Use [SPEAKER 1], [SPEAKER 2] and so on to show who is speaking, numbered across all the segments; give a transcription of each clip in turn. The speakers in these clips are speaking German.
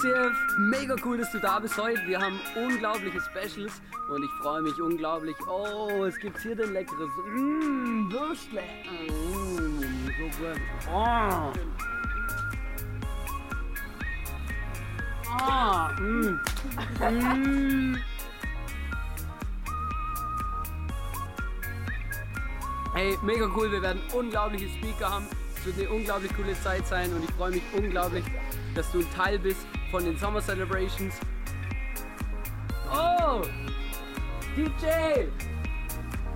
[SPEAKER 1] ICF. Mega cool, dass du da bist heute. Wir haben unglaubliche Specials und ich freue mich unglaublich. Oh, es gibt hier den leckeres mmh, Würstle. Mmh, so gut. Oh. Ah, mm. Mm. Hey, mega cool. Wir werden unglaubliche Speaker haben. Es wird eine unglaublich coole Zeit sein und ich freue mich unglaublich, dass du ein Teil bist von den Summer Celebrations. Oh! DJ!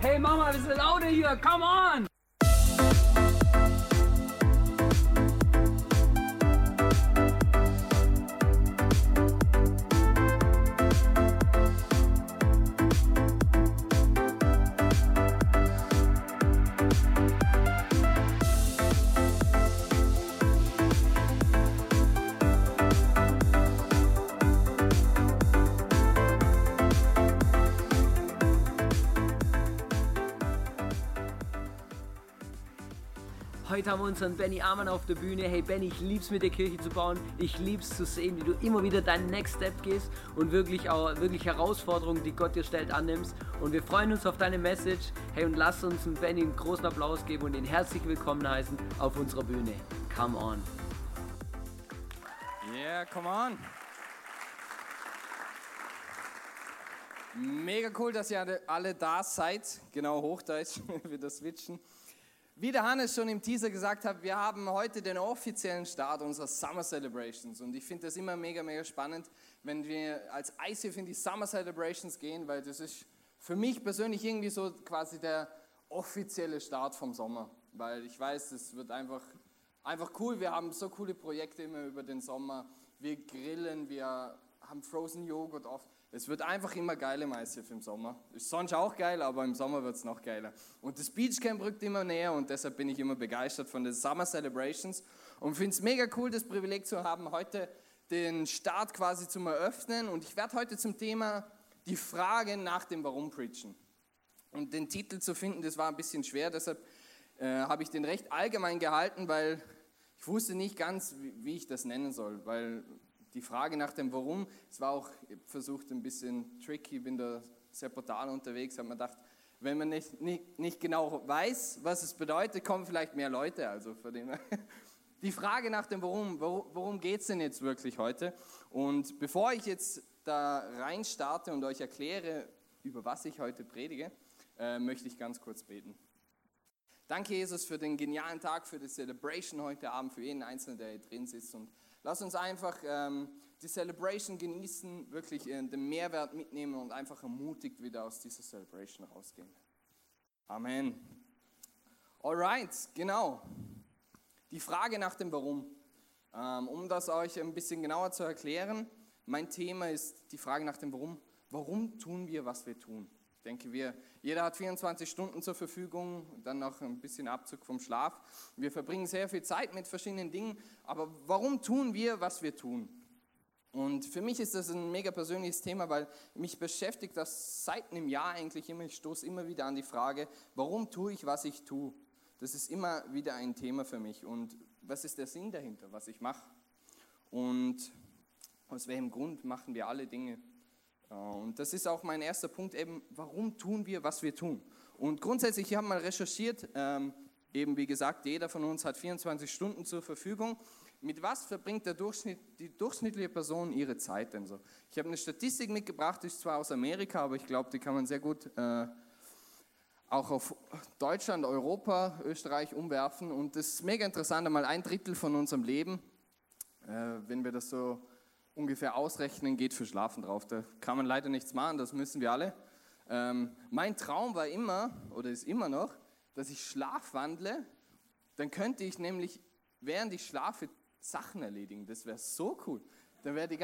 [SPEAKER 1] Hey Mama, wir sind lauter hier, come on! Heute haben wir unseren Benny Amann auf der Bühne. Hey Benny, ich lieb's mit der Kirche zu bauen. Ich lieb's zu sehen, wie du immer wieder deinen Next Step gehst und wirklich auch wirklich Herausforderungen, die Gott dir stellt, annimmst. Und wir freuen uns auf deine Message. Hey und lass uns einen Benny einen großen Applaus geben und ihn herzlich willkommen heißen auf unserer Bühne. Come on.
[SPEAKER 2] Yeah, come on. Mega cool, dass ihr alle- da seid. Genau, Hochdeutsch, wieder switchen. Wie der Hannes schon im Teaser gesagt hat, wir haben heute den offiziellen Start unserer Summer Celebrations. Und ich finde das immer mega, mega spannend, wenn wir als ICF in die Summer Celebrations gehen, weil das ist für mich persönlich irgendwie so quasi der offizielle Start vom Sommer. Weil ich weiß, es wird einfach, einfach cool. Wir haben so coole Projekte immer über den Sommer. Wir grillen, wir haben Frozen Joghurt oft. Es wird einfach immer geil im ICF im Sommer. Ist sonst auch geil, aber im Sommer wird es noch geiler. Und das Beachcamp rückt immer näher und deshalb bin ich immer begeistert von den Summer Celebrations und finde es mega cool, das Privileg zu haben, heute den Start quasi zum Eröffnen. Und ich werde heute zum Thema die Frage nach dem Warum preachen. Und den Titel zu finden, das war ein bisschen schwer, deshalb äh, habe ich den recht allgemein gehalten, weil ich wusste nicht ganz, wie, wie ich das nennen soll, weil die Frage nach dem Warum, es war auch versucht ein bisschen tricky, bin da sehr brutal unterwegs, habe mir gedacht, wenn man nicht, nicht, nicht genau weiß, was es bedeutet, kommen vielleicht mehr Leute. Also von dem. Die Frage nach dem Warum, worum geht es denn jetzt wirklich heute? Und bevor ich jetzt da rein starte und euch erkläre, über was ich heute predige, äh, möchte ich ganz kurz beten. Danke, Jesus, für den genialen Tag, für die Celebration heute Abend, für jeden Einzelnen, der hier drin sitzt. Und lass uns einfach ähm, die Celebration genießen, wirklich äh, den Mehrwert mitnehmen und einfach ermutigt wieder aus dieser Celebration rausgehen. Amen. Alright, genau. Die Frage nach dem Warum. Ähm, um das euch ein bisschen genauer zu erklären, mein Thema ist die Frage nach dem Warum. Warum tun wir, was wir tun? Denke, wir, jeder hat 24 Stunden zur Verfügung, dann noch ein bisschen Abzug vom Schlaf. Wir verbringen sehr viel Zeit mit verschiedenen Dingen, aber warum tun wir, was wir tun? Und für mich ist das ein mega persönliches Thema, weil mich beschäftigt das seit einem Jahr eigentlich immer. Ich stoße immer wieder an die Frage, warum tue ich, was ich tue? Das ist immer wieder ein Thema für mich. Und was ist der Sinn dahinter, was ich mache? Und aus welchem Grund machen wir alle Dinge? Äh, Und das ist auch mein erster Punkt, eben, warum tun wir, was wir tun? Und grundsätzlich, ich habe mal recherchiert, ähm, eben wie gesagt, jeder von uns hat 24 Stunden zur Verfügung. Mit was verbringt der Durchschnitt, die durchschnittliche Person ihre Zeit denn so? Ich habe eine Statistik mitgebracht, die ist zwar aus Amerika, aber ich glaube, die kann man sehr gut äh, auch auf Deutschland, Europa, Österreich umwerfen. Und das ist mega interessant, einmal ein Drittel von unserem Leben, äh, wenn wir das so ungefähr ausrechnen, geht für Schlafen drauf. Da kann man leider nichts machen, das müssen wir alle. Ähm, mein Traum war immer, oder ist immer noch, dass ich schlafwandle. Dann könnte ich nämlich, während ich schlafe, Sachen erledigen. Das wäre so cool. Dann wäre die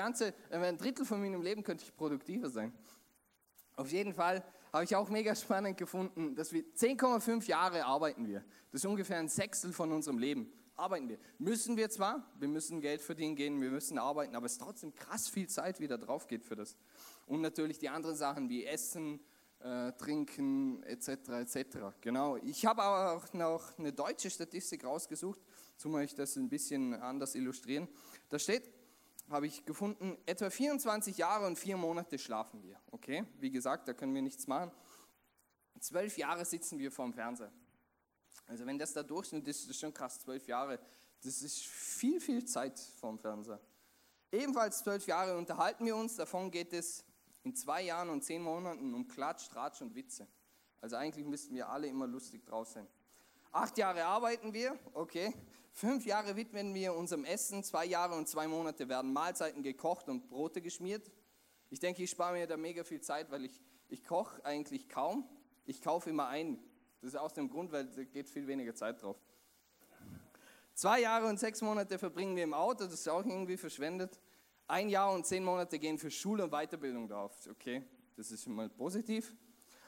[SPEAKER 2] ein Drittel von meinem Leben könnte ich produktiver sein. Auf jeden Fall habe ich auch mega spannend gefunden, dass wir 10,5 Jahre arbeiten wir. Das ist ungefähr ein Sechstel von unserem Leben. Arbeiten wir. Müssen wir zwar, wir müssen Geld verdienen gehen, wir müssen arbeiten, aber es ist trotzdem krass viel Zeit, wie da drauf geht für das. Und natürlich die anderen Sachen wie Essen, äh, Trinken etc. etc. Genau. Ich habe aber auch noch eine deutsche Statistik rausgesucht, zum euch das ein bisschen anders illustrieren. Da steht, habe ich gefunden, etwa 24 Jahre und vier Monate schlafen wir. Okay, wie gesagt, da können wir nichts machen. Zwölf Jahre sitzen wir vorm Fernseher. Also wenn das der Durchschnitt ist, ist schon krass, zwölf Jahre. Das ist viel, viel Zeit vorm Fernseher. Ebenfalls zwölf Jahre unterhalten wir uns, davon geht es in zwei Jahren und zehn Monaten um Klatsch, Tratsch und Witze. Also eigentlich müssten wir alle immer lustig draus sein. Acht Jahre arbeiten wir, okay. Fünf Jahre widmen wir unserem Essen, zwei Jahre und zwei Monate werden Mahlzeiten gekocht und Brote geschmiert. Ich denke, ich spare mir da mega viel Zeit, weil ich, ich koche eigentlich kaum. Ich kaufe immer ein. Das ist aus dem Grund, weil da geht viel weniger Zeit drauf. Zwei Jahre und sechs Monate verbringen wir im Auto, das ist auch irgendwie verschwendet. Ein Jahr und zehn Monate gehen für Schule und Weiterbildung drauf. Okay, das ist schon mal positiv.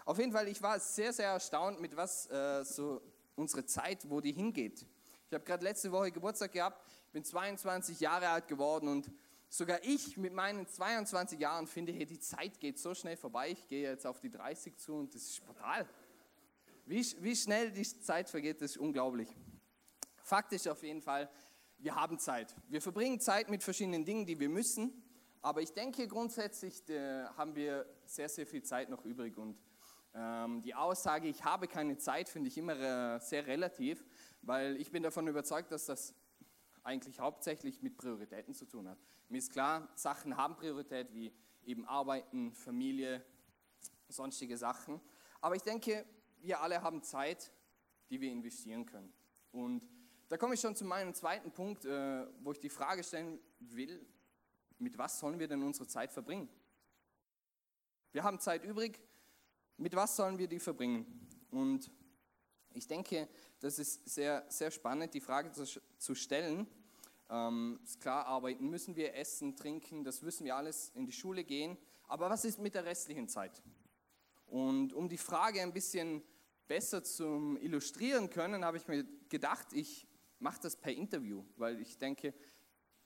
[SPEAKER 2] Auf jeden Fall, ich war sehr, sehr erstaunt, mit was äh, so unsere Zeit, wo die hingeht. Ich habe gerade letzte Woche Geburtstag gehabt, bin 22 Jahre alt geworden und sogar ich mit meinen 22 Jahren finde, hey, die Zeit geht so schnell vorbei. Ich gehe jetzt auf die 30 zu und das ist brutal. Wie, wie schnell die Zeit vergeht, ist unglaublich. Fakt ist auf jeden Fall, wir haben Zeit. Wir verbringen Zeit mit verschiedenen Dingen, die wir müssen, aber ich denke grundsätzlich äh, haben wir sehr, sehr viel Zeit noch übrig und ähm, die Aussage, ich habe keine Zeit, finde ich immer äh, sehr relativ, weil ich bin davon überzeugt, dass das eigentlich hauptsächlich mit Prioritäten zu tun hat. Mir ist klar, Sachen haben Priorität, wie eben Arbeiten, Familie, sonstige Sachen. Aber ich denke, wir alle haben Zeit, die wir investieren können. Und da komme ich schon zu meinem zweiten Punkt, äh, wo ich die Frage stellen will, mit was sollen wir denn unsere Zeit verbringen? Wir haben Zeit übrig, mit was sollen wir die verbringen? Und ich denke, das ist sehr, sehr spannend, die Frage zu, zu stellen. Ähm, ist klar, arbeiten müssen wir, essen, trinken, das müssen wir alles, in die Schule gehen. Aber was ist mit der restlichen Zeit? Und um die Frage ein bisschen besser zu illustrieren können, habe ich mir gedacht, ich mache das per Interview, weil ich denke,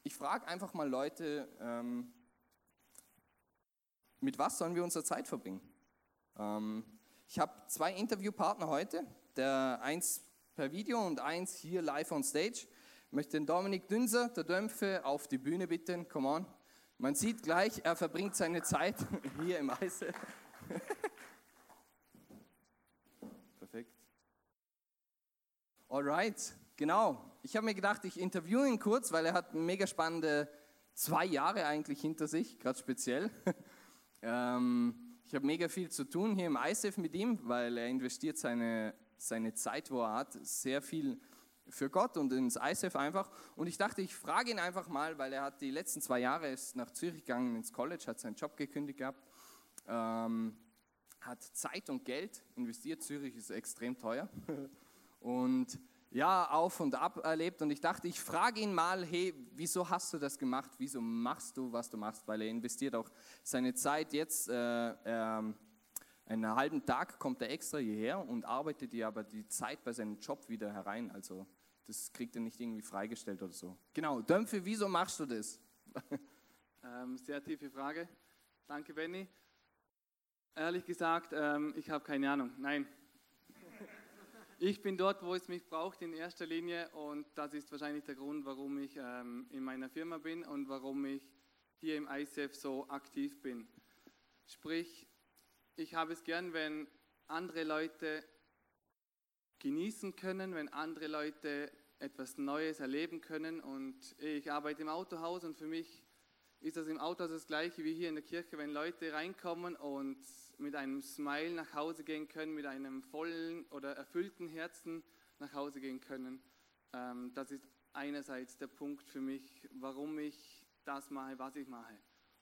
[SPEAKER 2] ich frage einfach mal Leute, ähm, mit was sollen wir unsere Zeit verbringen? Ähm, ich habe zwei Interviewpartner heute, der eins per Video und eins hier live on stage. Ich möchte den Dominik Dünser, der Dömpfe, auf die Bühne bitten. Come on. Man sieht gleich, er verbringt seine Zeit hier im Eise. Alright, genau. Ich habe mir gedacht, ich interviewe ihn kurz, weil er hat mega spannende zwei Jahre eigentlich hinter sich, gerade speziell. ähm, ich habe mega viel zu tun hier im ISF mit ihm, weil er investiert seine, seine Zeit, wo er hat, sehr viel für Gott und ins ISF einfach. Und ich dachte, ich frage ihn einfach mal, weil er hat die letzten zwei Jahre ist nach Zürich gegangen ins College, hat seinen Job gekündigt gehabt, ähm, hat Zeit und Geld investiert. Zürich ist extrem teuer. und ja, auf und ab erlebt und ich dachte, ich frage ihn mal, hey, wieso hast du das gemacht? Wieso machst du, was du machst? Weil er investiert auch seine Zeit jetzt, äh, äh, einen halben Tag kommt er extra hierher und arbeitet dir aber die Zeit bei seinem Job wieder herein. Also das kriegt er nicht irgendwie freigestellt oder so. Genau, Dömpfe, wieso machst du das?
[SPEAKER 3] ähm, sehr tiefe Frage. Danke, Benny. Ehrlich gesagt, ähm, ich habe keine Ahnung. Nein, ich bin dort, wo es mich braucht in erster Linie und das ist wahrscheinlich der Grund, warum ich ähm, in meiner Firma bin und warum ich hier im ICF so aktiv bin. Sprich, ich habe es gern, wenn andere Leute genießen können, wenn andere Leute etwas Neues erleben können und ich arbeite im Autohaus und für mich ist das im Autohaus das gleiche wie hier in der Kirche, wenn Leute reinkommen und mit einem Smile nach Hause gehen können, mit einem vollen oder erfüllten Herzen nach Hause gehen können. Ähm, das ist einerseits der Punkt für mich, warum ich das mache, was ich mache.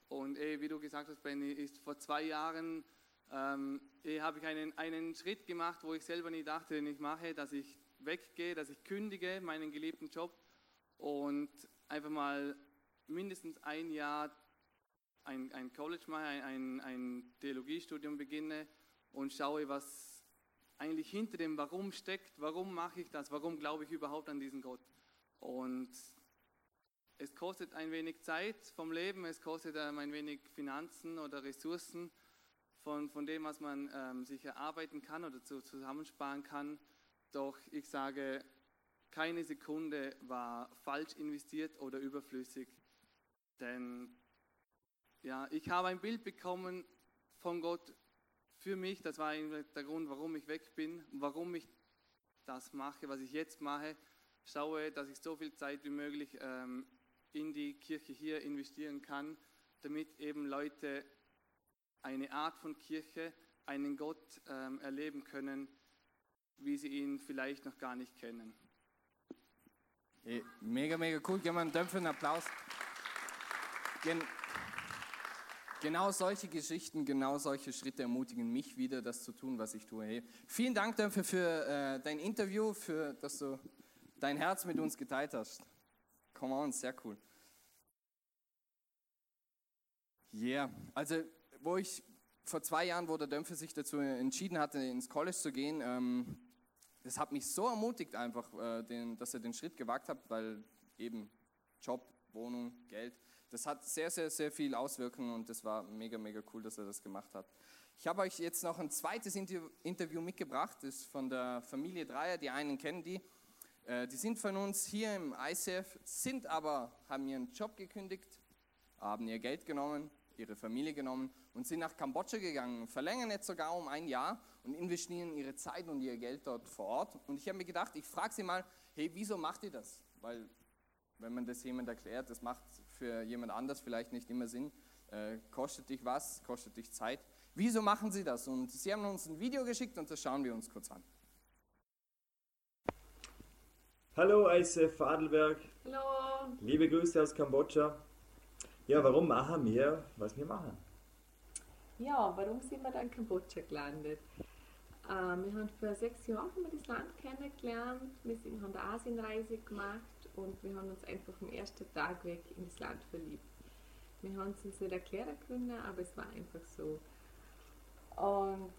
[SPEAKER 3] Und eh, wie du gesagt hast, Benny, ist vor zwei Jahren ähm, eh, habe ich einen, einen Schritt gemacht, wo ich selber nie dachte, den ich mache, dass ich weggehe, dass ich kündige meinen geliebten Job und einfach mal mindestens ein Jahr ein, ein College mache, ein, ein, ein Theologie, Bibelstudium beginne und schaue, was eigentlich hinter dem Warum steckt, warum mache ich das, warum glaube ich überhaupt an diesen Gott. Und es kostet ein wenig Zeit vom Leben, es kostet ähm, ein wenig Finanzen oder Ressourcen von, von dem, was man ähm, sich erarbeiten kann oder zu, zusammensparen kann. Doch ich sage, keine Sekunde war falsch investiert oder überflüssig, denn ja, ich habe ein Bild bekommen von Gott für mich. Das war der Grund, warum ich weg bin, warum ich das mache, was ich jetzt mache. Schaue, dass ich so viel Zeit wie möglich ähm, in die Kirche hier investieren kann, damit eben Leute eine Art von Kirche, einen Gott ähm, erleben können, wie sie ihn vielleicht noch gar nicht kennen.
[SPEAKER 2] Mega, mega cool. Geben wir einen Dämpfer, einen Applaus. Gen genau solche Geschichten, genau solche Schritte ermutigen mich wieder, das zu tun, was ich tue. Hey, vielen Dank dafür für äh, dein Interview, für dass du dein Herz mit uns geteilt hast. Come on, sehr cool. Yeah, also wo ich vor zwei Jahren, wo der Dämpfer sich dazu entschieden hatte, ins College zu gehen, ähm, das hat mich so ermutigt einfach, äh, den, dass er den Schritt gewagt hat, weil eben Job, Wohnung, Geld, das hat sehr, sehr, sehr viel Auswirkungen und das war mega, mega cool, dass er das gemacht hat. Ich habe euch jetzt noch ein zweites Interview mitgebracht, das ist von der Familie Dreier, die einen kennen die. Äh, die sind von uns hier im ICF, sind aber, haben ihren Job gekündigt, haben ihr Geld genommen, ihre Familie genommen und sind nach Kambodscha gegangen, verlängern jetzt sogar um ein Jahr und investieren ihre Zeit und ihr Geld dort vor Ort. Und ich habe mir gedacht, ich frage sie mal, hey, wieso macht ihr das? Weil wenn man das jemand erklärt, das macht für jemand anders vielleicht nicht immer Sinn. Äh, kostet dich was, kostet dich Zeit. Wieso machen sie das? Und sie haben uns ein Video geschickt und das schauen wir uns kurz an.
[SPEAKER 4] Hallo ICF Adelberg.
[SPEAKER 5] Hallo.
[SPEAKER 4] Liebe Grüße aus Kambodscha. Ja, warum machen wir, was wir machen?
[SPEAKER 5] Ja, warum sind wir dann in Kambodscha gelandet? Ähm, wir haben vor sechs Jahren das Land kennengelernt, wir sind, haben eine Asienreise gemacht und wir haben uns einfach vom ersten Tag weg in das Land verliebt. Wir haben es uns nicht erklären können, aber es war einfach so. Und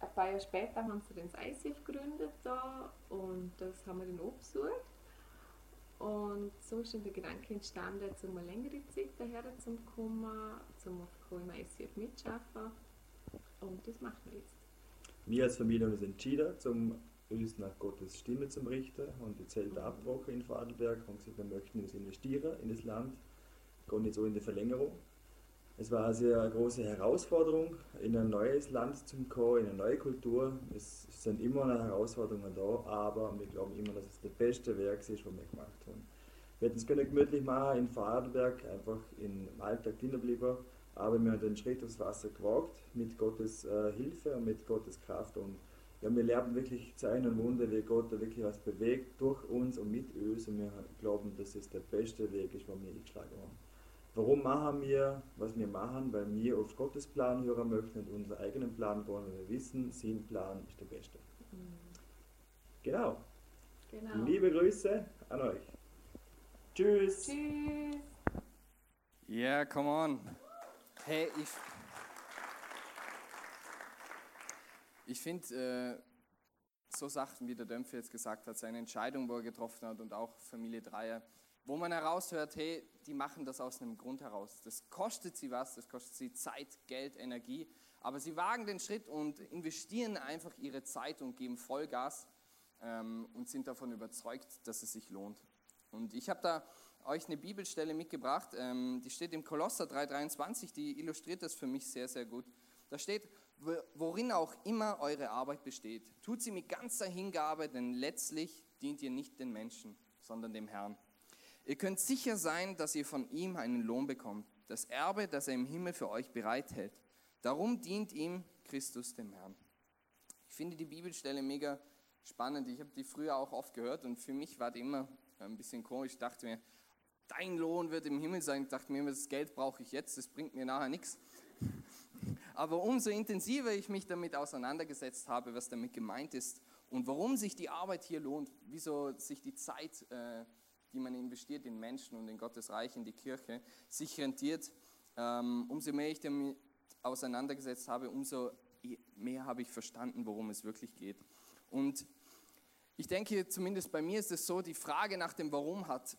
[SPEAKER 5] ein paar Jahre später haben sie das ICF gegründet da und das haben wir dann auch besucht. Und so ist dann der Gedanke entstanden, um eine längere Zeit daher zu kommen, zum im ICF mitschaffen. Und das machen wir jetzt.
[SPEAKER 4] Wir als Familie haben uns entschieden, zum uns nach Gottes Stimme zu richten und die Zelte abgebrochen in Vorarlberg und gesagt, wir möchten uns investieren in das Land, gehen jetzt so in die Verlängerung. Es war eine sehr große Herausforderung, in ein neues Land zu kommen, in eine neue Kultur. Es sind immer noch Herausforderungen da, aber wir glauben immer, dass es der beste Werk ist, was wir gemacht haben. Wir hätten es können gemütlich machen in Vorarlberg, einfach im Alltag drinnen bleiben, aber wir haben den Schritt aufs Wasser gewagt, mit Gottes äh, Hilfe und mit Gottes Kraft. Und ja, wir lernen wirklich Zeichen und Wunder, wie Gott da wirklich was bewegt durch uns und mit uns. Und wir glauben, dass es der beste Weg ist, den wir eingeschlagen haben. Warum machen wir, was wir machen? Weil wir auf Gottes Plan hören möchten und unseren eigenen Plan wollen, weil wir wissen, sein Plan ist der beste. Mhm. Genau. genau. Liebe Grüße an euch. Tschüss.
[SPEAKER 5] Tschüss.
[SPEAKER 2] Yeah, come on. Hey, ich, ich finde, äh, so Sachen, wie der Dämpfer jetzt gesagt hat, seine Entscheidung, wo er getroffen hat und auch Familie Dreier, wo man heraushört, hey, die machen das aus einem Grund heraus. Das kostet sie was, das kostet sie Zeit, Geld, Energie, aber sie wagen den Schritt und investieren einfach ihre Zeit und geben Vollgas ähm, und sind davon überzeugt, dass es sich lohnt. Und ich habe da euch eine Bibelstelle mitgebracht, ähm, die steht im Kolosser 3,23, die illustriert das für mich sehr, sehr gut. Da steht, worin auch immer eure Arbeit besteht, tut sie mit ganzer Hingabe, denn letztlich dient ihr nicht den Menschen, sondern dem Herrn. Ihr könnt sicher sein, dass ihr von ihm einen Lohn bekommt, das Erbe, das er im Himmel für euch bereithält. Darum dient ihm Christus dem Herrn. Ich finde die Bibelstelle mega spannend. Ich habe die früher auch oft gehört und für mich war die immer ein bisschen komisch. Ich dachte mir, dein Lohn wird im Himmel sein. Ich dachte mir, das Geld brauche ich jetzt, das bringt mir nachher nichts. Aber umso intensiver ich mich damit auseinandergesetzt habe, was damit gemeint ist und warum sich die Arbeit hier lohnt, wieso sich die Zeit äh, die man investiert in Menschen und in Gottes Reich, in die Kirche, sich rentiert, ähm, umso mehr ich damit auseinandergesetzt habe, umso mehr habe ich verstanden, worum es wirklich geht. Und ich denke, zumindest bei mir ist es so, die Frage nach dem Warum hat,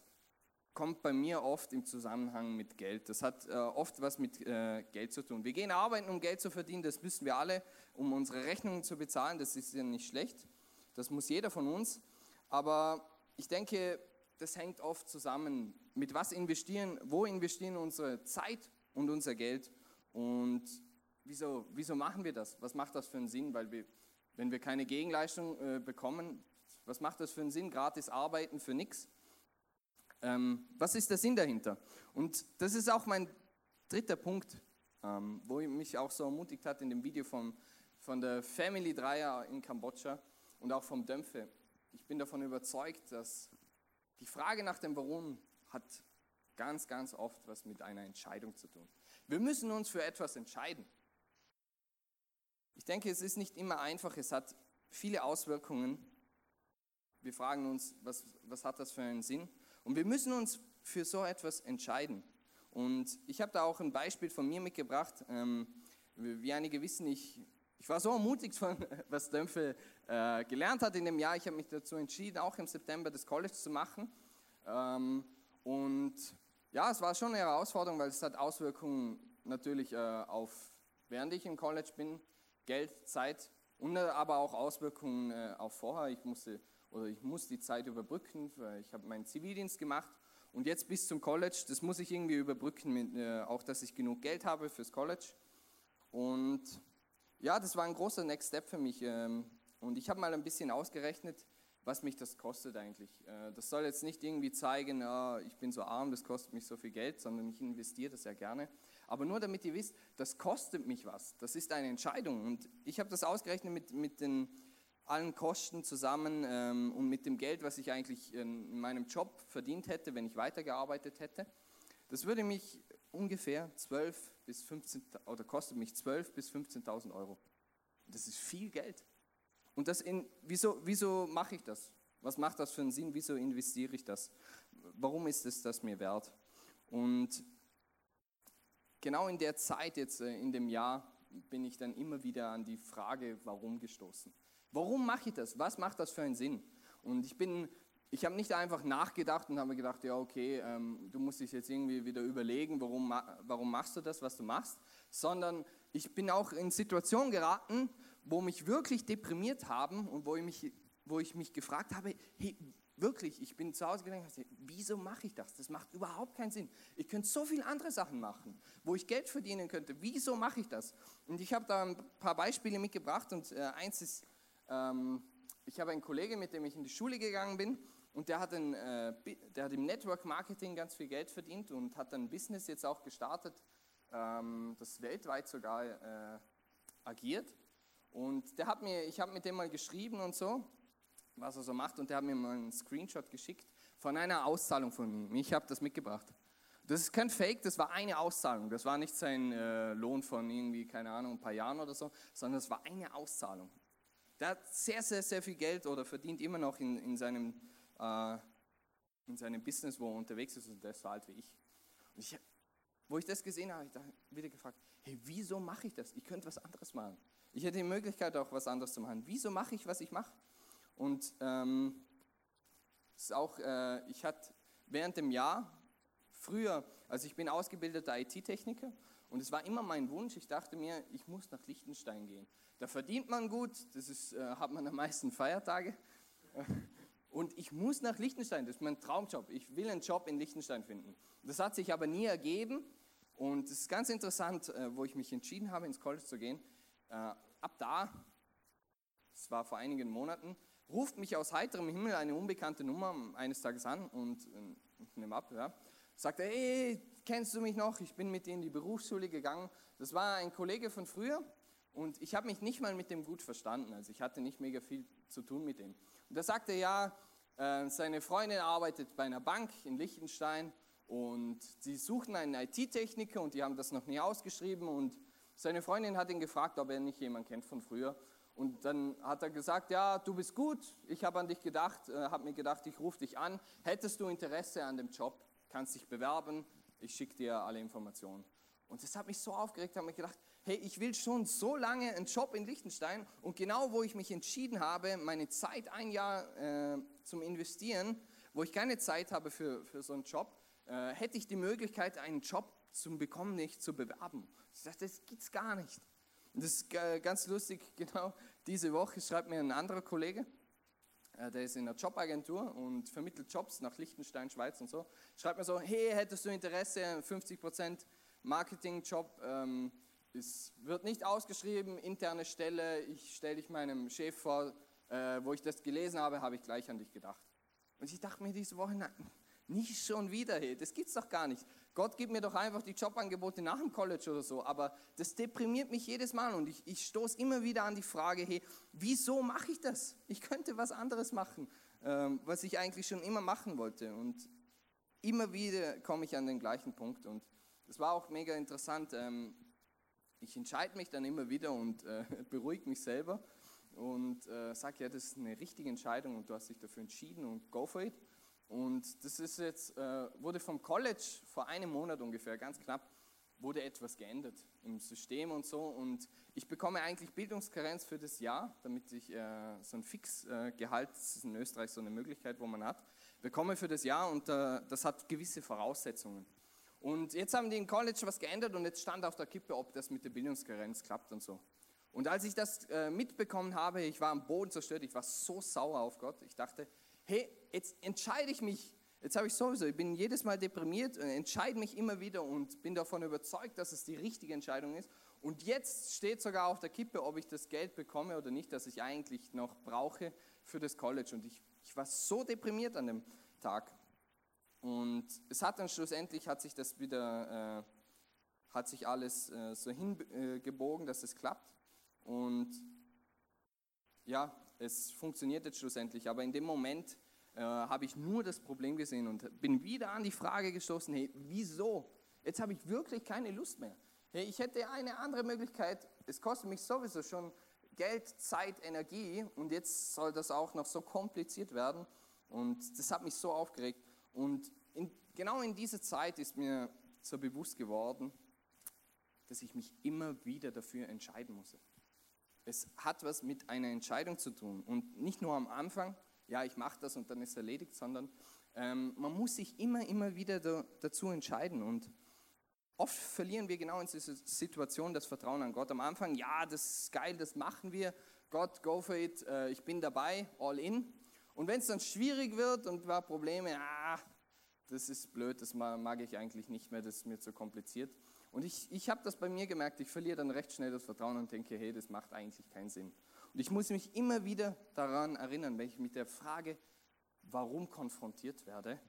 [SPEAKER 2] kommt bei mir oft im Zusammenhang mit Geld. Das hat äh, oft was mit äh, Geld zu tun. Wir gehen arbeiten, um Geld zu verdienen, das müssen wir alle, um unsere Rechnungen zu bezahlen, das ist ja nicht schlecht. Das muss jeder von uns. Aber ich denke, das hängt oft zusammen mit was investieren, wo investieren unsere Zeit und unser Geld und wieso, wieso machen wir das? Was macht das für einen Sinn? Weil wir, wenn wir keine Gegenleistung äh, bekommen, was macht das für einen Sinn? Gratis arbeiten für nichts? Ähm, was ist der Sinn dahinter? Und das ist auch mein dritter Punkt, ähm, wo mich auch so ermutigt hat in dem Video von, von der Family Dreier in Kambodscha und auch vom Dämpfe. Ich bin davon überzeugt, dass die Frage nach dem Warum hat ganz, ganz oft was mit einer Entscheidung zu tun. Wir müssen uns für etwas entscheiden. Ich denke, es ist nicht immer einfach, es hat viele Auswirkungen. Wir fragen uns, was, was hat das für einen Sinn? Und wir müssen uns für so etwas entscheiden. Und ich habe da auch ein Beispiel von mir mitgebracht. Ähm, wie einige wissen, ich, ich war so ermutigt von, was Dömpfe äh, gelernt hat in dem Jahr. Ich habe mich dazu entschieden, auch im September das College zu machen. Ähm, und ja, es war schon eine Herausforderung, weil es hat Auswirkungen natürlich äh, auf, während ich im College bin, Geld, Zeit aber auch Auswirkungen äh, auf vorher. Ich musste oder ich muss die Zeit überbrücken. Ich habe meinen Zivildienst gemacht und jetzt bis zum College, das muss ich irgendwie überbrücken, mit, äh, auch dass ich genug Geld habe fürs College. Und ja, das war ein großer Next Step für mich. Ähm, und ich habe mal ein bisschen ausgerechnet, was mich das kostet eigentlich. Äh, das soll jetzt nicht irgendwie zeigen, ja, ich bin so arm, das kostet mich so viel Geld, sondern ich investiere das ja gerne. Aber nur damit ihr wisst, das kostet mich was. Das ist eine Entscheidung. Und ich habe das ausgerechnet mit, mit den allen Kosten zusammen ähm, und mit dem Geld, was ich eigentlich in meinem Job verdient hätte, wenn ich weitergearbeitet hätte. Das würde mich ungefähr 12 bis 15 oder kostet mich 12 bis 15.000 Euro. Das ist viel Geld. Und das in, wieso, wieso mache ich das? Was macht das für einen Sinn? Wieso investiere ich das? Warum ist es das mir wert? Und genau in der Zeit jetzt äh, in dem Jahr bin ich dann immer wieder an die Frage, warum gestoßen. Warum mache ich das? Was macht das für einen Sinn? Und ich bin, ich habe nicht einfach nachgedacht und habe gedacht, ja okay, ähm, du musst dich jetzt irgendwie wieder überlegen, warum, warum machst du das, was du machst, sondern ich bin auch in Situationen geraten, wo mich wirklich deprimiert haben und wo ich mich, wo ich mich gefragt habe, hey, wirklich, ich bin zu Hause gedacht, wieso mache ich das? Das macht überhaupt keinen Sinn. Ich könnte so viele andere Sachen machen, wo ich Geld verdienen könnte. Wieso mache ich das? Und ich habe da ein paar Beispiele mitgebracht und äh, eins ist ähm, ich habe einen Kollegen, mit dem ich in die Schule gegangen bin und der hat, ein, äh, der hat im Network Marketing ganz viel Geld verdient und hat ein Business jetzt auch gestartet, ähm, das weltweit sogar äh, agiert. Und der hat mir, ich habe mit dem mal geschrieben und so, was er so macht, und der hat mir mal einen Screenshot geschickt von einer Auszahlung von ihm. Ich habe das mitgebracht. Das ist kein Fake, das war eine Auszahlung. Das war nicht sein äh, Lohn von irgendwie, keine Ahnung, ein paar Jahren oder so, sondern es war eine Auszahlung. Der hat sehr, sehr, sehr viel Geld oder verdient immer noch in, in, seinem, äh, in seinem Business, wo er unterwegs ist und der ist so alt wie ich. Und ich wo ich das gesehen habe, habe ich wieder gefragt, hey, wieso mache ich das? Ich könnte was anderes machen. Ich hätte die Möglichkeit auch was anderes zu machen. Wieso mache ich, was ich mache? Und ähm, ist auch, äh, ich hatte während dem Jahr, früher, also ich bin ausgebildeter IT-Techniker und es war immer mein Wunsch, ich dachte mir, ich muss nach Liechtenstein gehen. Da verdient man gut, das ist, äh, hat man am meisten Feiertage. Und ich muss nach Liechtenstein, das ist mein Traumjob. Ich will einen Job in Liechtenstein finden. Das hat sich aber nie ergeben. Und es ist ganz interessant, äh, wo ich mich entschieden habe, ins College zu gehen. Äh, ab da, das war vor einigen Monaten, ruft mich aus heiterem Himmel eine unbekannte Nummer eines Tages an und äh, nehme ab, ja, sagt hey, kennst du mich noch? Ich bin mit dir in die Berufsschule gegangen. Das war ein Kollege von früher und ich habe mich nicht mal mit dem gut verstanden. Also ich hatte nicht mega viel zu tun mit dem. Und da sagte er, ja, äh, seine Freundin arbeitet bei einer Bank in Liechtenstein und sie suchten einen IT-Techniker und die haben das noch nie ausgeschrieben und seine Freundin hat ihn gefragt, ob er nicht jemanden kennt von früher. Und dann hat er gesagt, ja, du bist gut, ich habe an dich gedacht, äh, habe mir gedacht, ich rufe dich an. Hättest du Interesse an dem Job, kannst dich bewerben, ich schicke dir alle Informationen. Und das hat mich so aufgeregt, habe mir gedacht, hey, ich will schon so lange einen Job in Liechtenstein und genau wo ich mich entschieden habe, meine Zeit ein Jahr äh, zum Investieren, wo ich keine Zeit habe für, für so einen Job, äh, hätte ich die Möglichkeit, einen Job zu bekommen, nicht zu bewerben. Ich dachte, das gibt's gar nicht. Und das ist äh, ganz lustig, genau diese Woche schreibt mir ein anderer Kollege, der ist in einer Jobagentur und vermittelt Jobs nach Liechtenstein, Schweiz und so. Schreibt mir so, hey, hättest du Interesse, 50% Marketingjob, ähm, es wird nicht ausgeschrieben, interne Stelle, ich stelle dich meinem Chef vor, äh, wo ich das gelesen habe, habe ich gleich an dich gedacht. Und ich dachte mir diese Woche, nein, nicht schon wieder, hey, das gibt's doch gar nicht. Gott gibt mir doch einfach die Jobangebote nach dem College oder so, aber das deprimiert mich jedes Mal und ich, ich stoße immer wieder an die Frage, hey, wieso mache ich das? Ich könnte was anderes machen, ähm, was ich eigentlich schon immer machen wollte und immer wieder komme ich an den gleichen Punkt und das war auch mega interessant. Ähm, ich entscheide mich dann immer wieder und äh, beruhige mich selber und äh, sage, ja, das ist eine richtige Entscheidung und du hast dich dafür entschieden und go for it. Und das ist jetzt, äh, wurde vom College vor einem Monat ungefähr, ganz knapp, wurde etwas geändert im System und so. Und ich bekomme eigentlich Bildungskarenz für das Jahr, damit ich äh, so ein Fixgehalt, das ist in Österreich so eine Möglichkeit, wo man hat, bekomme für das Jahr und äh, das hat gewisse Voraussetzungen. Und jetzt haben die im College was geändert und jetzt stand auf der Kippe, ob das mit der Bildungskarenz klappt und so. Und als ich das äh, mitbekommen habe, ich war am Boden zerstört, ich war so sauer auf Gott. Ich dachte, hey, jetzt entscheide ich mich, jetzt habe ich sowieso, ich bin jedes Mal deprimiert und entscheide mich immer wieder und bin davon überzeugt, dass es die richtige Entscheidung ist. Und jetzt steht sogar auf der Kippe, ob ich das Geld bekomme oder nicht, das ich eigentlich noch brauche für das College. Und ich, ich war so deprimiert an dem Tag. Und es hat dann schlussendlich, hat sich das wieder, äh, hat sich alles äh, so hingebogen, dass es klappt. Und ja, es funktioniert jetzt schlussendlich. Aber in dem Moment äh, habe ich nur das Problem gesehen und bin wieder an die Frage gestoßen, hey, wieso? Jetzt habe ich wirklich keine Lust mehr. Hey, ich hätte eine andere Möglichkeit. Es kostet mich sowieso schon Geld, Zeit, Energie und jetzt soll das auch noch so kompliziert werden. Und das hat mich so aufgeregt. Und in, genau in dieser Zeit ist mir so bewusst geworden, dass ich mich immer wieder dafür entscheiden muss. Es hat was mit einer Entscheidung zu tun und nicht nur am Anfang, ja, ich mache das und dann ist erledigt, sondern ähm, man muss sich immer, immer wieder da, dazu entscheiden und oft verlieren wir genau in dieser Situation das Vertrauen an Gott. Am Anfang, ja, das ist geil, das machen wir, Gott, go for it, äh, ich bin dabei, all in. Und wenn es dann schwierig wird und wir Probleme, ah, das ist blöd, das mag ich eigentlich nicht mehr, das ist mir zu kompliziert. Und ich, ich habe das bei mir gemerkt, ich verliere dann recht schnell das Vertrauen und denke, hey, das macht eigentlich keinen Sinn. Und ich muss mich immer wieder daran erinnern, wenn ich mit der Frage, warum konfrontiert werde,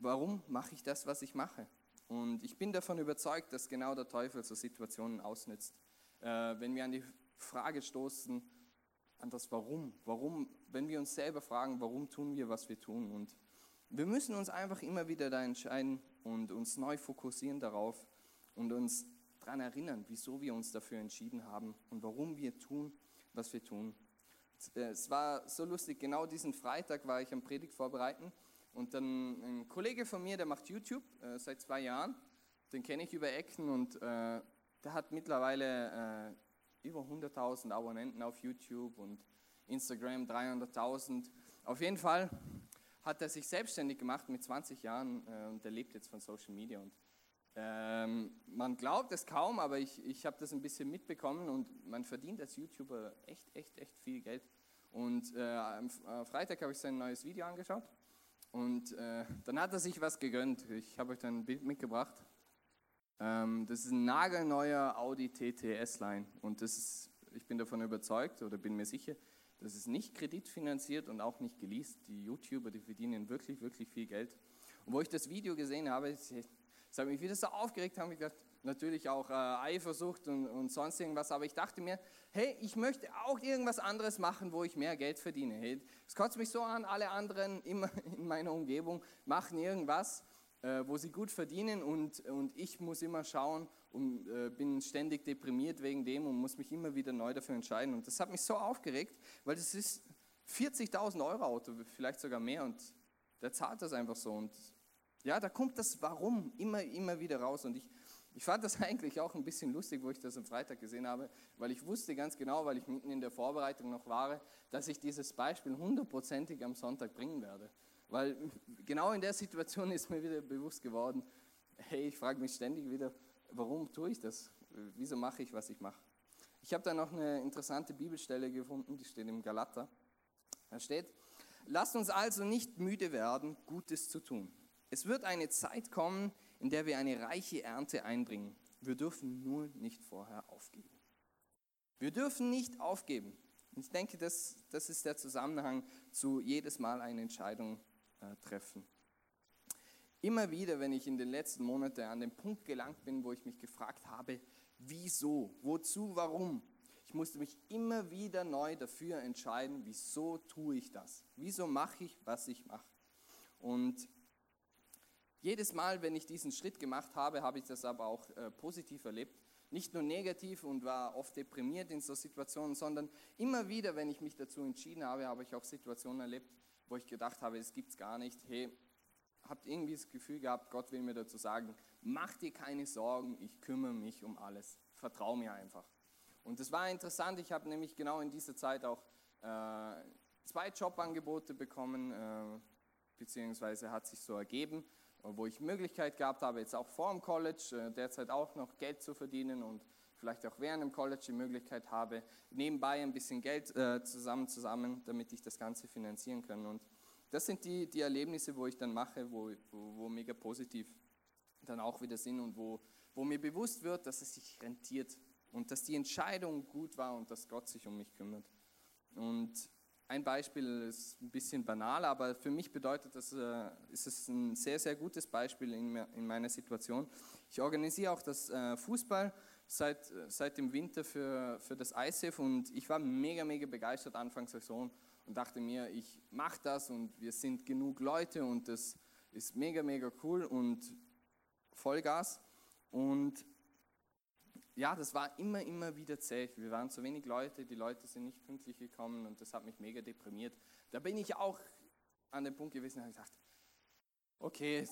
[SPEAKER 2] warum mache ich das, was ich mache? Und ich bin davon überzeugt, dass genau der Teufel so Situationen ausnützt. Äh, wenn wir an die Frage stoßen, an das Warum, warum, wenn wir uns selber fragen, warum tun wir, was wir tun. Und wir müssen uns einfach immer wieder da entscheiden, und uns neu fokussieren darauf und uns daran erinnern, wieso wir uns dafür entschieden haben und warum wir tun, was wir tun. Es war so lustig, genau diesen Freitag war ich am Predigt vorbereiten und dann ein Kollege von mir, der macht YouTube äh, seit zwei Jahren, den kenne ich über Ecken und äh, der hat mittlerweile äh, über 100.000 Abonnenten auf YouTube und Instagram 300.000. Auf jeden Fall hat er sich selbstständig gemacht mit 20 Jahren äh, und er lebt jetzt von Social Media. Und ähm, man glaubt es kaum, aber ich, ich habe das ein bisschen mitbekommen und man verdient als YouTuber echt, echt, echt viel Geld. Und äh, am äh, Freitag habe ich sein neues Video angeschaut und äh, dann hat er sich was gegönnt. Ich habe euch dann ein Bild mitgebracht. Ähm, das ist ein nagelneuer Audi TT S-Line und das ist, ich bin davon überzeugt oder bin mir sicher, das ist nicht kreditfinanziert und auch nicht geleast. Die YouTuber, die verdienen wirklich, wirklich viel Geld. Und wo ich das Video gesehen habe, das hat mich wieder so aufgeregt, habe ich gedacht, natürlich auch äh, Eifersucht und, und sonst irgendwas, aber ich dachte mir, hey, ich möchte auch irgendwas anderes machen, wo ich mehr Geld verdiene. Hey, es kotzt mich so an, alle anderen immer in meiner Umgebung machen irgendwas, äh, wo sie gut verdienen und, und ich muss immer schauen, und äh, bin ständig deprimiert wegen dem und muss mich immer wieder neu dafür entscheiden. Und das hat mich so aufgeregt, weil das ist 40.000 Euro Auto, vielleicht sogar mehr und der zahlt das einfach so. Und ja, da kommt das Warum immer, immer wieder raus. Und ich, Ich fand das eigentlich auch ein bisschen lustig, wo ich das am Freitag gesehen habe, weil ich wusste ganz genau, weil ich mitten in der Vorbereitung noch war, dass ich dieses Beispiel hundertprozentig am Sonntag bringen werde. Weil genau in der Situation ist mir wieder bewusst geworden, hey, ich frage mich ständig wieder, warum tue ich das? Wieso mache ich, was ich mache? Ich habe da noch eine interessante Bibelstelle gefunden, die steht im Galater. Da steht, lasst uns also nicht müde werden, Gutes zu tun. Es wird eine Zeit kommen, in der wir eine reiche Ernte einbringen. Wir dürfen nur nicht vorher aufgeben. Wir dürfen nicht aufgeben. Ich denke, das, das ist der Zusammenhang zu jedes Mal eine Entscheidung äh, treffen. Immer wieder, wenn ich in den letzten Monaten an den Punkt gelangt bin, wo ich mich gefragt habe, wieso, wozu, warum, ich musste mich immer wieder neu dafür entscheiden, wieso tue ich das? Wieso mache ich, was ich mache? Und jedes Mal, wenn ich diesen Schritt gemacht habe, habe ich das aber auch äh, positiv erlebt. Nicht nur negativ und war oft deprimiert in so Situationen, sondern immer wieder, wenn ich mich dazu entschieden habe, habe ich auch Situationen erlebt, wo ich gedacht habe, es gar nicht. Hey, habt irgendwie das Gefühl gehabt, Gott will mir dazu sagen, mach dir keine Sorgen, ich kümmere mich um alles. Vertrau mir einfach. Und das war interessant, ich habe nämlich genau in dieser Zeit auch äh, zwei Jobangebote bekommen, äh, beziehungsweise hat sich so ergeben wo ich Möglichkeit gehabt habe, jetzt auch vor dem College äh, derzeit auch noch Geld zu verdienen und vielleicht auch während dem College die Möglichkeit habe, nebenbei ein bisschen Geld äh, zusammen zusammen, damit ich das Ganze finanzieren kann. Und das sind die, die Erlebnisse, wo ich dann mache, wo, wo, wo mega positiv dann auch wieder sind und wo, wo mir bewusst wird, dass es sich rentiert und dass die Entscheidung gut war und dass Gott sich um mich kümmert. Und ein Beispiel ist ein bisschen banal, aber für mich bedeutet das, äh, ist es ein sehr, sehr gutes Beispiel in, in meiner Situation. Ich organisiere auch das äh, Fußball seit, seit dem Winter für, für das ISF und ich war mega, mega begeistert Anfang Saison und dachte mir, ich mache das und wir sind genug Leute und das ist mega, mega cool und Vollgas. Und ja, das war immer, immer wieder zäh. Wir waren zu wenig Leute, die Leute sind nicht pünktlich gekommen und das hat mich mega deprimiert. Da bin ich auch an dem Punkt gewesen habe gesagt, okay,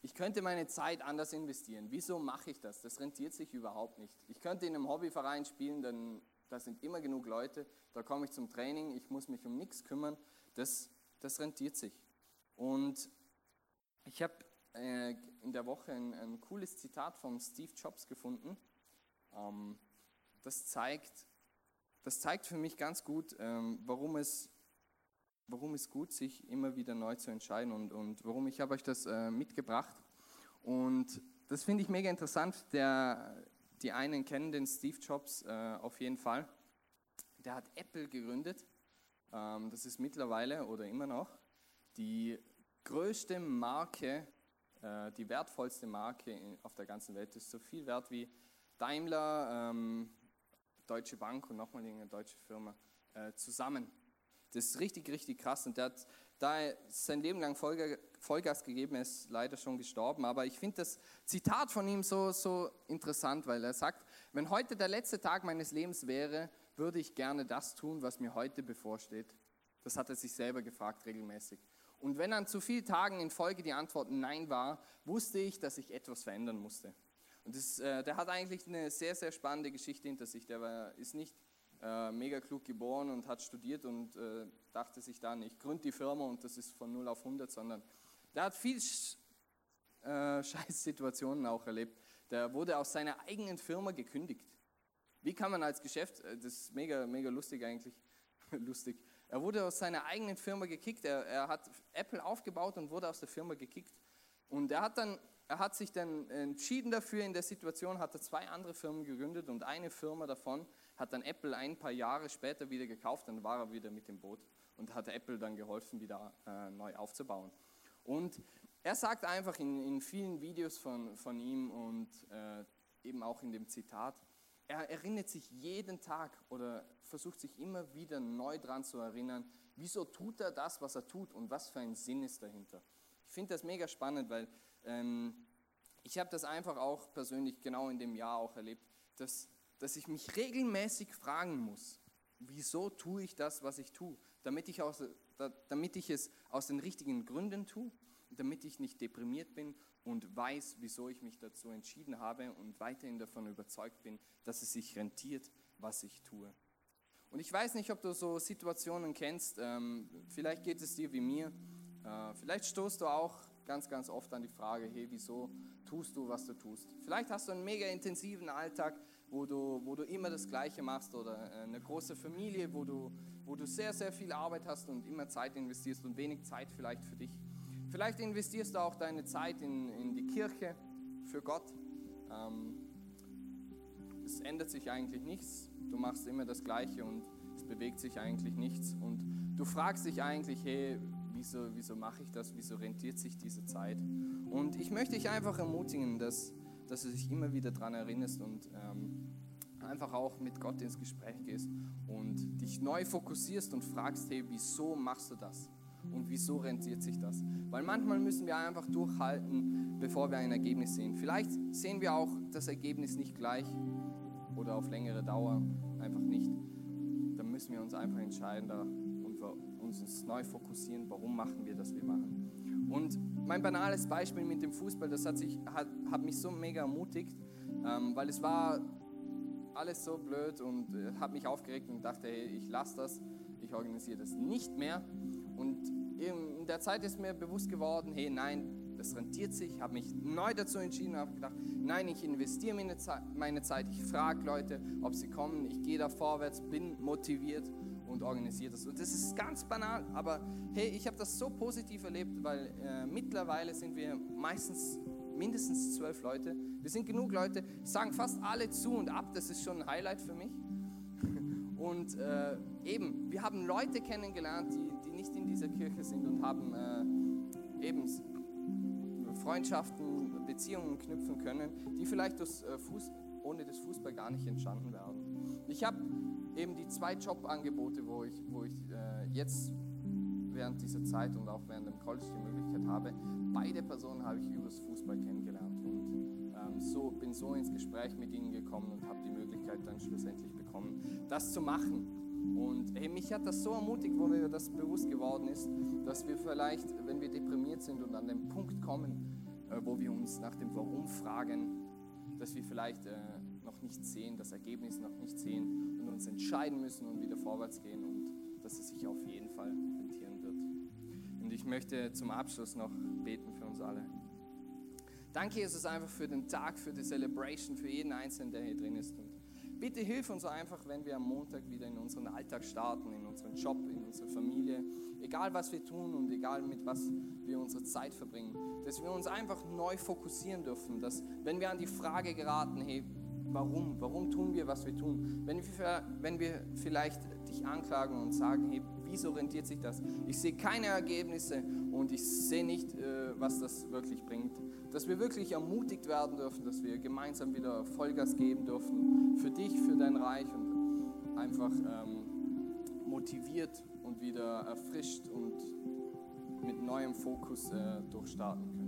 [SPEAKER 2] ich könnte meine Zeit anders investieren. Wieso mache ich das? Das rentiert sich überhaupt nicht. Ich könnte in einem Hobbyverein spielen, denn da sind immer genug Leute, da komme ich zum Training, ich muss mich um nichts kümmern. Das, das rentiert sich. Und ich habe äh, in der Woche ein, ein cooles Zitat von Steve Jobs gefunden. Ähm, das, zeigt, das zeigt für mich ganz gut, ähm, warum, es, warum es gut sich immer wieder neu zu entscheiden und, und warum ich habe euch das äh, mitgebracht. Und das finde ich mega interessant. Der, die einen kennen den Steve Jobs äh, auf jeden Fall. Der hat Apple gegründet. Ähm, das ist mittlerweile oder immer noch die größte Marke, äh, die wertvollste Marke auf der ganzen Welt. Das ist so viel wert wie Daimler, ähm, Deutsche Bank und nochmal eine deutsche Firma äh, zusammen. Das ist richtig, richtig krass. Und der hat da sein Leben lang Vollgas gegeben, er ist leider schon gestorben. Aber ich finde das Zitat von ihm so, so interessant, weil er sagt, wenn heute der letzte Tag meines Lebens wäre, würde ich gerne das tun, was mir heute bevorsteht. Das hat er sich selber gefragt regelmäßig. Und wenn an zu vielen Tagen in Folge die Antwort Nein war, wusste ich, dass ich etwas verändern musste. Und das, äh, der hat eigentlich eine sehr, sehr spannende Geschichte hinter sich. Der war, ist nicht äh, mega klug geboren und hat studiert und äh, dachte sich dann, ich gründe die Firma und das ist von 0 auf 100, sondern der hat viel äh, Scheißsituationen auch erlebt. Der wurde aus seiner eigenen Firma gekündigt. Wie kann man als Geschäft, äh, das ist mega, mega lustig eigentlich, lustig, er wurde aus seiner eigenen Firma gekickt, er, er hat Apple aufgebaut und wurde aus der Firma gekickt. Und er hat dann er hat sich dann entschieden dafür, in der Situation hat er zwei andere Firmen gegründet und eine Firma davon hat dann Apple ein paar Jahre später wieder gekauft, dann war er wieder mit dem Boot und hat Apple dann geholfen, wieder äh, neu aufzubauen. Und er sagt einfach in, in vielen Videos von, von ihm und äh, eben auch in dem Zitat, er erinnert sich jeden Tag oder versucht sich immer wieder neu daran zu erinnern, wieso tut er das, was er tut und was für ein Sinn ist dahinter. Ich finde das mega spannend, weil ähm, ich habe das einfach auch persönlich genau in dem Jahr auch erlebt, dass, dass ich mich regelmäßig fragen muss, wieso tue ich das, was ich tue, damit ich, aus, damit ich es aus den richtigen Gründen tue, damit ich nicht deprimiert bin, und weiß, wieso ich mich dazu entschieden habe und weiterhin davon überzeugt bin, dass es sich rentiert, was ich tue. Und ich weiß nicht, ob du so Situationen kennst, ähm, vielleicht geht es dir wie mir, äh, vielleicht stoßt du auch ganz, ganz oft an die Frage, hey, wieso tust du, was du tust? Vielleicht hast du einen mega intensiven Alltag, wo du, wo du immer das Gleiche machst oder äh, eine große Familie, wo du, wo du sehr, sehr viel Arbeit hast und immer Zeit investierst und wenig Zeit vielleicht für dich. Vielleicht investierst du auch deine Zeit in, in die Kirche für Gott. Ähm, es ändert sich eigentlich nichts. Du machst immer das Gleiche und es bewegt sich eigentlich nichts. Und du fragst dich eigentlich, hey, wieso, wieso mache ich das? Wieso rentiert sich diese Zeit? Und ich möchte dich einfach ermutigen, dass, dass du dich immer wieder daran erinnerst und ähm, einfach auch mit Gott ins Gespräch gehst und dich neu fokussierst und fragst, hey, wieso machst du das? Und wieso rentiert sich das? Weil manchmal müssen wir einfach durchhalten, bevor wir ein Ergebnis sehen. Vielleicht sehen wir auch das Ergebnis nicht gleich oder auf längere Dauer einfach nicht. Dann müssen wir uns einfach entscheiden und wir uns neu fokussieren, warum machen wir das, wir machen. Und mein banales Beispiel mit dem Fußball, das hat, sich, hat, hat mich so mega ermutigt, ähm, weil es war alles so blöd und äh, hat mich aufgeregt und dachte, hey, ich lasse das, ich organisiere das nicht mehr. Und in der Zeit ist mir bewusst geworden, hey, nein, das rentiert sich. Ich habe mich neu dazu entschieden, habe gedacht, nein, ich investiere meine Zeit, meine Zeit. ich frage Leute, ob sie kommen, ich gehe da vorwärts, bin motiviert und organisiere das. Und das ist ganz banal, aber hey, ich habe das so positiv erlebt, weil äh, mittlerweile sind wir meistens mindestens zwölf Leute. Wir sind genug Leute, sagen fast alle zu und ab, das ist schon ein Highlight für mich. Und äh, eben, wir haben Leute kennengelernt, die, die nicht in dieser Kirche sind und haben äh, eben Freundschaften, Beziehungen knüpfen können, die vielleicht das, äh, Fuß, ohne das Fußball gar nicht entstanden werden. Ich habe eben die zwei Jobangebote, wo ich, wo ich äh, jetzt während dieser Zeit und auch während dem College die Möglichkeit habe. Beide Personen habe ich übers Fußball kennengelernt und ähm, so, bin so ins Gespräch mit ihnen gekommen und habe die Möglichkeit dann schlussendlich bekommen, das zu machen. Und hey, mich hat das so ermutigt, wo mir das bewusst geworden ist, dass wir vielleicht, wenn wir deprimiert sind und an den Punkt kommen, äh, wo wir uns nach dem Warum fragen, dass wir vielleicht äh, noch nicht sehen, das Ergebnis noch nicht sehen uns entscheiden müssen und wieder vorwärts gehen und dass es sich auf jeden Fall rentieren wird. Und ich möchte zum Abschluss noch beten für uns alle. Danke, Jesus, einfach für den Tag, für die Celebration, für jeden Einzelnen, der hier drin ist. Und bitte hilf uns einfach, wenn wir am Montag wieder in unseren Alltag starten, in unseren Job, in unsere Familie, egal was wir tun und egal mit was wir unsere Zeit verbringen, dass wir uns einfach neu fokussieren dürfen, dass wenn wir an die Frage geraten, hey, warum, warum tun wir, was wir tun, wenn wir, wenn wir vielleicht dich anklagen und sagen, hey, wieso rentiert sich das? Ich sehe keine Ergebnisse und ich sehe nicht, äh, was das wirklich bringt. Dass wir wirklich ermutigt werden dürfen, dass wir gemeinsam wieder Vollgas geben dürfen für dich, für dein Reich und einfach ähm, motiviert und wieder erfrischt und mit neuem Fokus äh, durchstarten können.